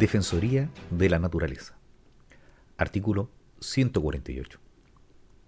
Defensoría de la Naturaleza. Artículo 148.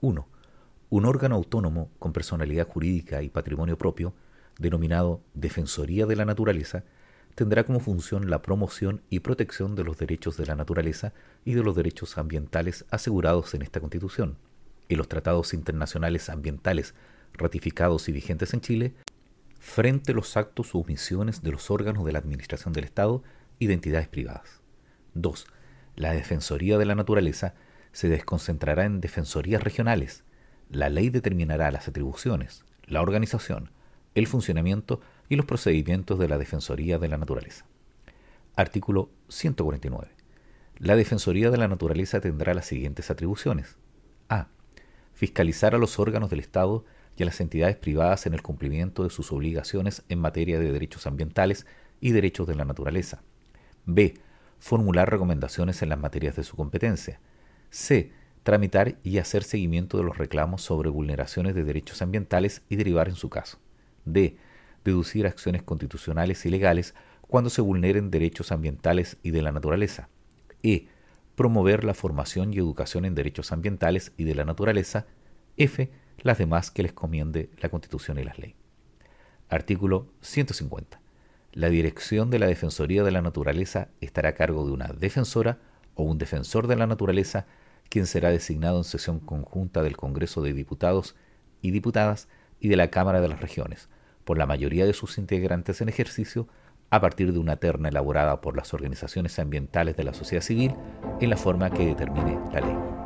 1. Un órgano autónomo con personalidad jurídica y patrimonio propio, denominado Defensoría de la Naturaleza, tendrá como función la promoción y protección de los derechos de la naturaleza y de los derechos ambientales asegurados en esta Constitución, y los tratados internacionales ambientales ratificados y vigentes en Chile, frente a los actos u omisiones de los órganos de la Administración del Estado identidades privadas. 2. La Defensoría de la Naturaleza se desconcentrará en defensorías regionales. La ley determinará las atribuciones, la organización, el funcionamiento y los procedimientos de la Defensoría de la Naturaleza. Artículo 149. La Defensoría de la Naturaleza tendrá las siguientes atribuciones. A. Fiscalizar a los órganos del Estado y a las entidades privadas en el cumplimiento de sus obligaciones en materia de derechos ambientales y derechos de la naturaleza. B. Formular recomendaciones en las materias de su competencia. C. Tramitar y hacer seguimiento de los reclamos sobre vulneraciones de derechos ambientales y derivar en su caso. D. Deducir acciones constitucionales y legales cuando se vulneren derechos ambientales y de la naturaleza. E. Promover la formación y educación en derechos ambientales y de la naturaleza. F. Las demás que les comiende la Constitución y las leyes. Artículo 150. La dirección de la Defensoría de la Naturaleza estará a cargo de una defensora o un defensor de la naturaleza, quien será designado en sesión conjunta del Congreso de Diputados y Diputadas y de la Cámara de las Regiones, por la mayoría de sus integrantes en ejercicio, a partir de una terna elaborada por las organizaciones ambientales de la sociedad civil en la forma que determine la ley.